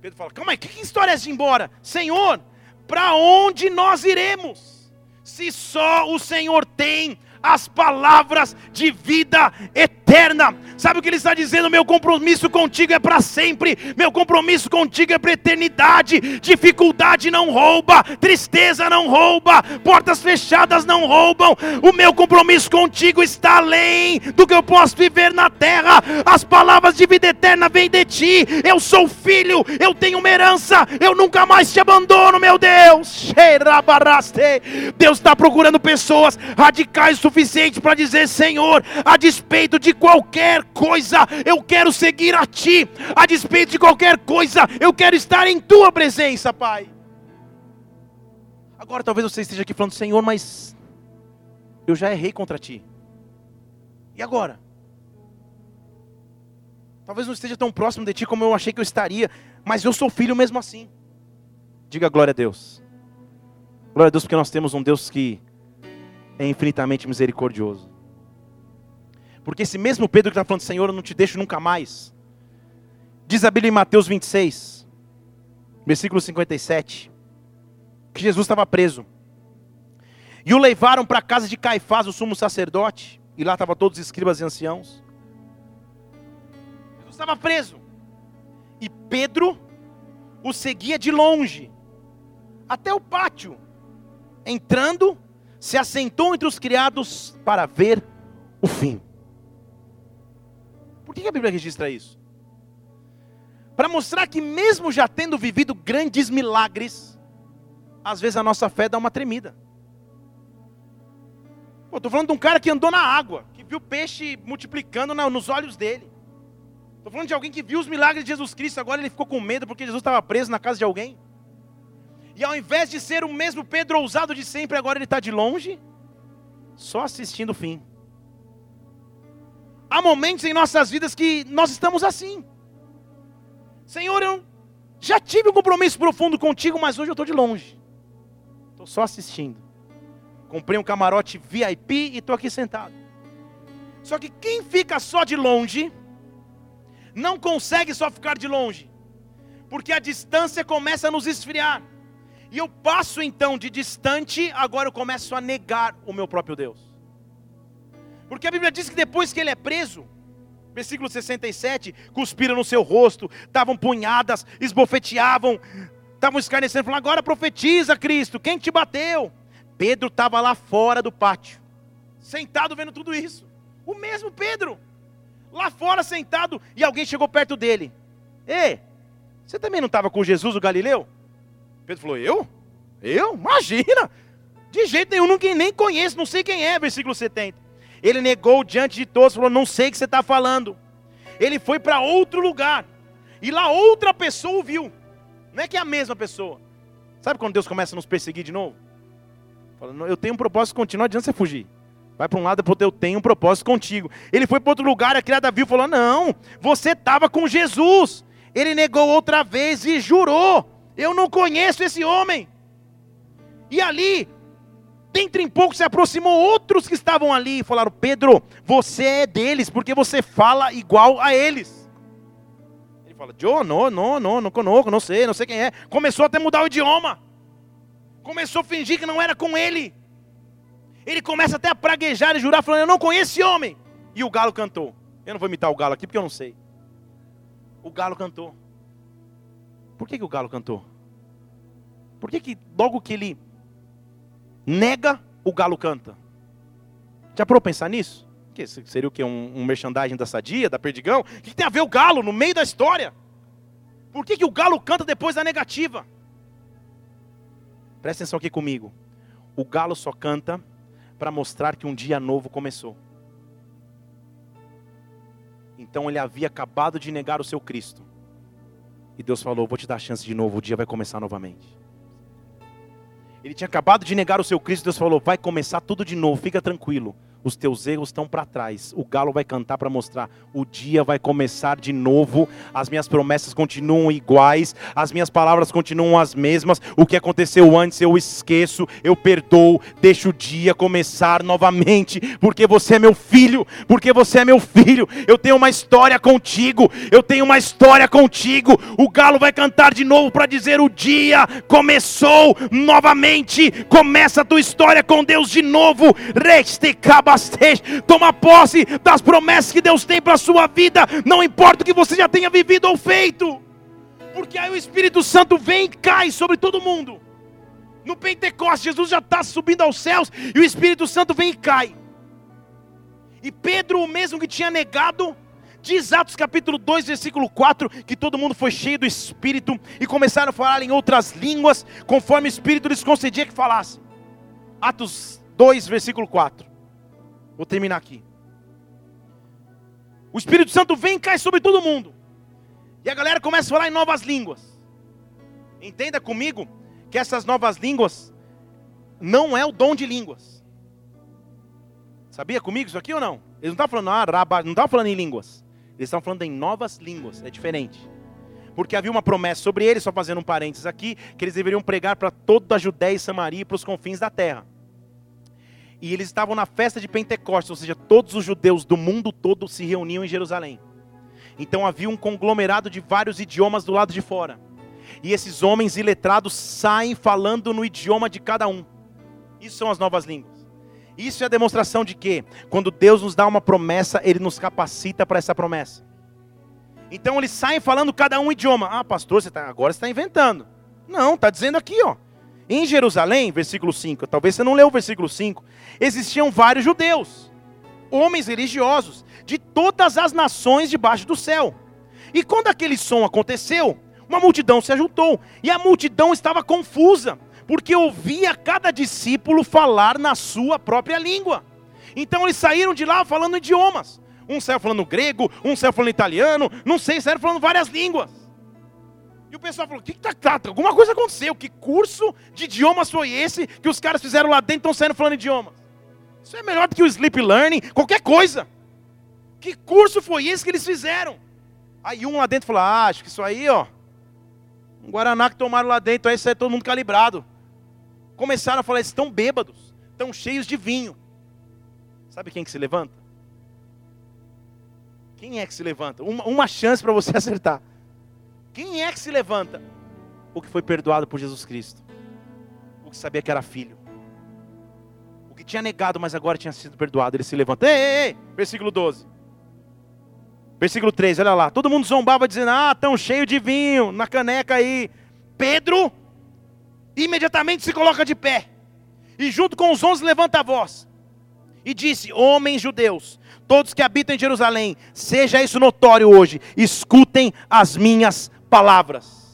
Pedro fala: Calma aí, que história é de ir embora? Senhor, para onde nós iremos? Se só o Senhor tem as palavras de vida eterna. Sabe o que ele está dizendo? Meu compromisso contigo é para sempre, meu compromisso contigo é para eternidade. Dificuldade não rouba, tristeza não rouba, portas fechadas não roubam. O meu compromisso contigo está além do que eu posso viver na terra. As palavras de vida eterna vêm de ti. Eu sou filho, eu tenho uma herança, eu nunca mais te abandono, meu Deus. Deus está procurando pessoas radicais o suficiente para dizer: Senhor, a despeito de qualquer coisa, eu quero seguir a Ti, a despeito de qualquer coisa, eu quero estar em Tua presença, Pai. Agora talvez você esteja aqui falando: Senhor, mas eu já errei contra Ti. E agora? Talvez não esteja tão próximo de Ti como eu achei que eu estaria, mas eu sou filho mesmo assim. Diga glória a Deus. Glória a Deus, porque nós temos um Deus que é infinitamente misericordioso. Porque esse mesmo Pedro que está falando, Senhor, eu não te deixo nunca mais. Diz a Bíblia em Mateus 26, versículo 57, que Jesus estava preso. E o levaram para a casa de Caifás, o sumo sacerdote, e lá estavam todos os escribas e anciãos. Jesus estava preso. E Pedro o seguia de longe, até o pátio, entrando se assentou entre os criados para ver o fim. Por que a Bíblia registra isso? Para mostrar que, mesmo já tendo vivido grandes milagres, às vezes a nossa fé dá uma tremida. Estou falando de um cara que andou na água, que viu peixe multiplicando nos olhos dele. Estou falando de alguém que viu os milagres de Jesus Cristo, agora ele ficou com medo porque Jesus estava preso na casa de alguém. E ao invés de ser o mesmo Pedro ousado de sempre, agora ele está de longe, só assistindo o fim. Há momentos em nossas vidas que nós estamos assim. Senhor, eu já tive um compromisso profundo contigo, mas hoje eu estou de longe. Estou só assistindo. Comprei um camarote VIP e estou aqui sentado. Só que quem fica só de longe, não consegue só ficar de longe, porque a distância começa a nos esfriar. E eu passo então de distante, agora eu começo a negar o meu próprio Deus. Porque a Bíblia diz que depois que ele é preso, versículo 67, cuspiram no seu rosto, davam punhadas, esbofeteavam, estavam escarnecendo, falando: agora profetiza Cristo, quem te bateu? Pedro estava lá fora do pátio, sentado vendo tudo isso. O mesmo Pedro, lá fora sentado, e alguém chegou perto dele. Ei, você também não estava com Jesus, o Galileu? Pedro falou: Eu? Eu? Imagina! De jeito nenhum, nunca nem conheço, não sei quem é, versículo 70. Ele negou diante de todos, falou: Não sei o que você está falando. Ele foi para outro lugar, e lá outra pessoa o viu. Não é que é a mesma pessoa. Sabe quando Deus começa a nos perseguir de novo? Fala, eu tenho um propósito contigo, não adianta você fugir. Vai para um lado e para outro, eu tenho um propósito contigo. Ele foi para outro lugar, a criada viu e falou: Não, você estava com Jesus. Ele negou outra vez e jurou. Eu não conheço esse homem. E ali, dentro em pouco, se aproximou outros que estavam ali e falaram: Pedro, você é deles, porque você fala igual a eles. Ele fala: Eu não, não, não, não conosco, não sei, não sei quem é. Começou até a mudar o idioma. Começou a fingir que não era com ele. Ele começa até a praguejar e jurar, falando: Eu não conheço esse homem. E o galo cantou. Eu não vou imitar o galo aqui porque eu não sei. O galo cantou. Por que, que o galo cantou? Por que, que logo que ele nega, o galo canta? Já parou pensar nisso? Que seria o que? Um, um merchandising da Sadia, da Perdigão? O que, tem a ver o galo no meio da história? Por que, que o galo canta depois da negativa? Presta atenção aqui comigo. O galo só canta para mostrar que um dia novo começou. Então ele havia acabado de negar o seu Cristo. E Deus falou: Vou te dar a chance de novo, o dia vai começar novamente. Ele tinha acabado de negar o seu Cristo, Deus falou: vai começar tudo de novo, fica tranquilo os teus erros estão para trás. O galo vai cantar para mostrar. O dia vai começar de novo. As minhas promessas continuam iguais. As minhas palavras continuam as mesmas. O que aconteceu antes eu esqueço. Eu perdoo. Deixo o dia começar novamente. Porque você é meu filho. Porque você é meu filho. Eu tenho uma história contigo. Eu tenho uma história contigo. O galo vai cantar de novo para dizer: o dia começou novamente. Começa a tua história com Deus de novo. Toma posse das promessas que Deus tem para a sua vida, não importa o que você já tenha vivido ou feito, porque aí o Espírito Santo vem e cai sobre todo mundo. No Pentecostes, Jesus já está subindo aos céus e o Espírito Santo vem e cai. E Pedro, o mesmo que tinha negado, diz Atos capítulo 2, versículo 4, que todo mundo foi cheio do Espírito e começaram a falar em outras línguas, conforme o Espírito lhes concedia que falasse. Atos 2, versículo 4. Vou terminar aqui. O Espírito Santo vem e cai sobre todo mundo. E a galera começa a falar em novas línguas. Entenda comigo que essas novas línguas não é o dom de línguas. Sabia comigo isso aqui ou não? Eles não estavam falando, ah, não estavam falando em línguas. Eles estão falando em novas línguas. É diferente. Porque havia uma promessa sobre eles, só fazendo um parênteses aqui, que eles deveriam pregar para toda a Judéia e Samaria e para os confins da terra e eles estavam na festa de Pentecostes, ou seja, todos os judeus do mundo todo se reuniam em Jerusalém. Então havia um conglomerado de vários idiomas do lado de fora. E esses homens iletrados saem falando no idioma de cada um. Isso são as novas línguas. Isso é a demonstração de que, quando Deus nos dá uma promessa, Ele nos capacita para essa promessa. Então eles saem falando cada um idioma. Ah, pastor, você tá, agora você está inventando. Não, está dizendo aqui, ó. Em Jerusalém, versículo 5, talvez você não leu o versículo 5, existiam vários judeus, homens religiosos, de todas as nações debaixo do céu. E quando aquele som aconteceu, uma multidão se ajuntou, e a multidão estava confusa, porque ouvia cada discípulo falar na sua própria língua. Então eles saíram de lá falando idiomas. Um saiu falando grego, um saiu falando italiano, não sei, saíram falando várias línguas. E o pessoal falou: que, que tá, tá, alguma coisa aconteceu. Que curso de idiomas foi esse que os caras fizeram lá dentro e estão saindo falando idiomas? Isso é melhor do que o sleep learning, qualquer coisa. Que curso foi esse que eles fizeram? Aí um lá dentro falou: ah, acho que isso aí, ó. Um Guaraná que tomaram lá dentro, aí sai todo mundo calibrado. Começaram a falar: estão bêbados, estão cheios de vinho. Sabe quem que se levanta? Quem é que se levanta? Uma, uma chance para você acertar. Quem é que se levanta? O que foi perdoado por Jesus Cristo. O que sabia que era filho. O que tinha negado, mas agora tinha sido perdoado. Ele se levanta. Ei, ei, ei. Versículo 12. Versículo 13, olha lá. Todo mundo zombava dizendo: Ah, tão cheio de vinho na caneca aí. Pedro imediatamente se coloca de pé. E junto com os onze levanta a voz. E disse: Homens judeus, todos que habitam em Jerusalém, seja isso notório hoje, escutem as minhas palavras.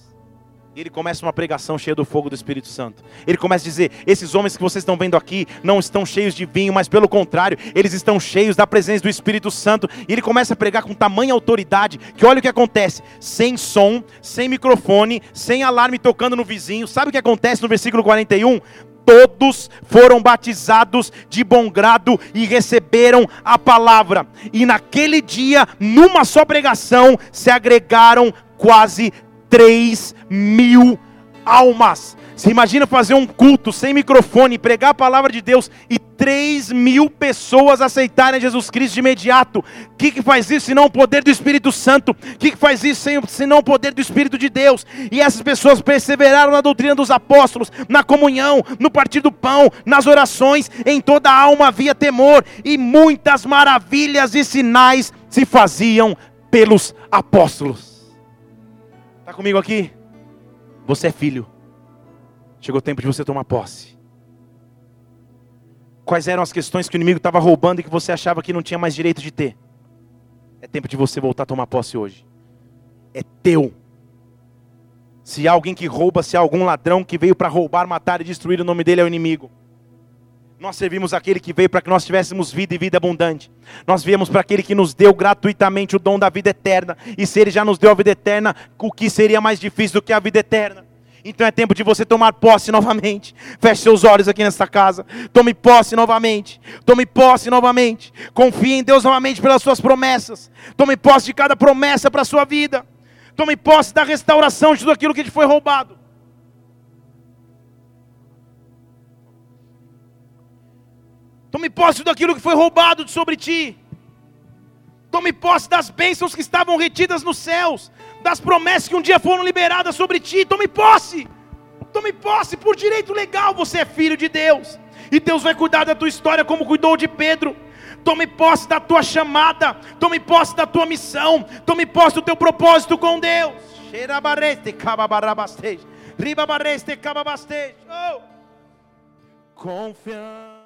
E ele começa uma pregação cheia do fogo do Espírito Santo. Ele começa a dizer: esses homens que vocês estão vendo aqui não estão cheios de vinho, mas pelo contrário, eles estão cheios da presença do Espírito Santo. E ele começa a pregar com tamanha autoridade que olha o que acontece: sem som, sem microfone, sem alarme tocando no vizinho. Sabe o que acontece no versículo 41? todos foram batizados de bom grado e receberam a palavra. E naquele dia, numa só pregação, se agregaram quase 3 mil almas. Você imagina fazer um culto sem microfone, pregar a palavra de Deus e 3 mil pessoas aceitarem Jesus Cristo de imediato. O que, que faz isso senão o poder do Espírito Santo? O que, que faz isso senão o poder do Espírito de Deus? E essas pessoas perseveraram na doutrina dos apóstolos, na comunhão, no partir do pão, nas orações. Em toda a alma havia temor e muitas maravilhas e sinais se faziam pelos apóstolos. Está comigo aqui? Você é filho. Chegou o tempo de você tomar posse. Quais eram as questões que o inimigo estava roubando e que você achava que não tinha mais direito de ter? É tempo de você voltar a tomar posse hoje. É teu. Se há alguém que rouba, se há algum ladrão que veio para roubar, matar e destruir, o nome dele é o inimigo. Nós servimos aquele que veio para que nós tivéssemos vida e vida abundante. Nós viemos para aquele que nos deu gratuitamente o dom da vida eterna. E se ele já nos deu a vida eterna, o que seria mais difícil do que a vida eterna? Então é tempo de você tomar posse novamente. Feche seus olhos aqui nesta casa. Tome posse novamente. Tome posse novamente. Confie em Deus novamente pelas suas promessas. Tome posse de cada promessa para a sua vida. Tome posse da restauração de tudo aquilo que te foi roubado. Tome posse de tudo aquilo que foi roubado sobre ti. Tome posse das bênçãos que estavam retidas nos céus, das promessas que um dia foram liberadas sobre ti. Tome posse. Tome posse por direito legal, você é filho de Deus. E Deus vai cuidar da tua história como cuidou de Pedro. Tome posse da tua chamada, tome posse da tua missão, tome posse do teu propósito com Deus. Confiança.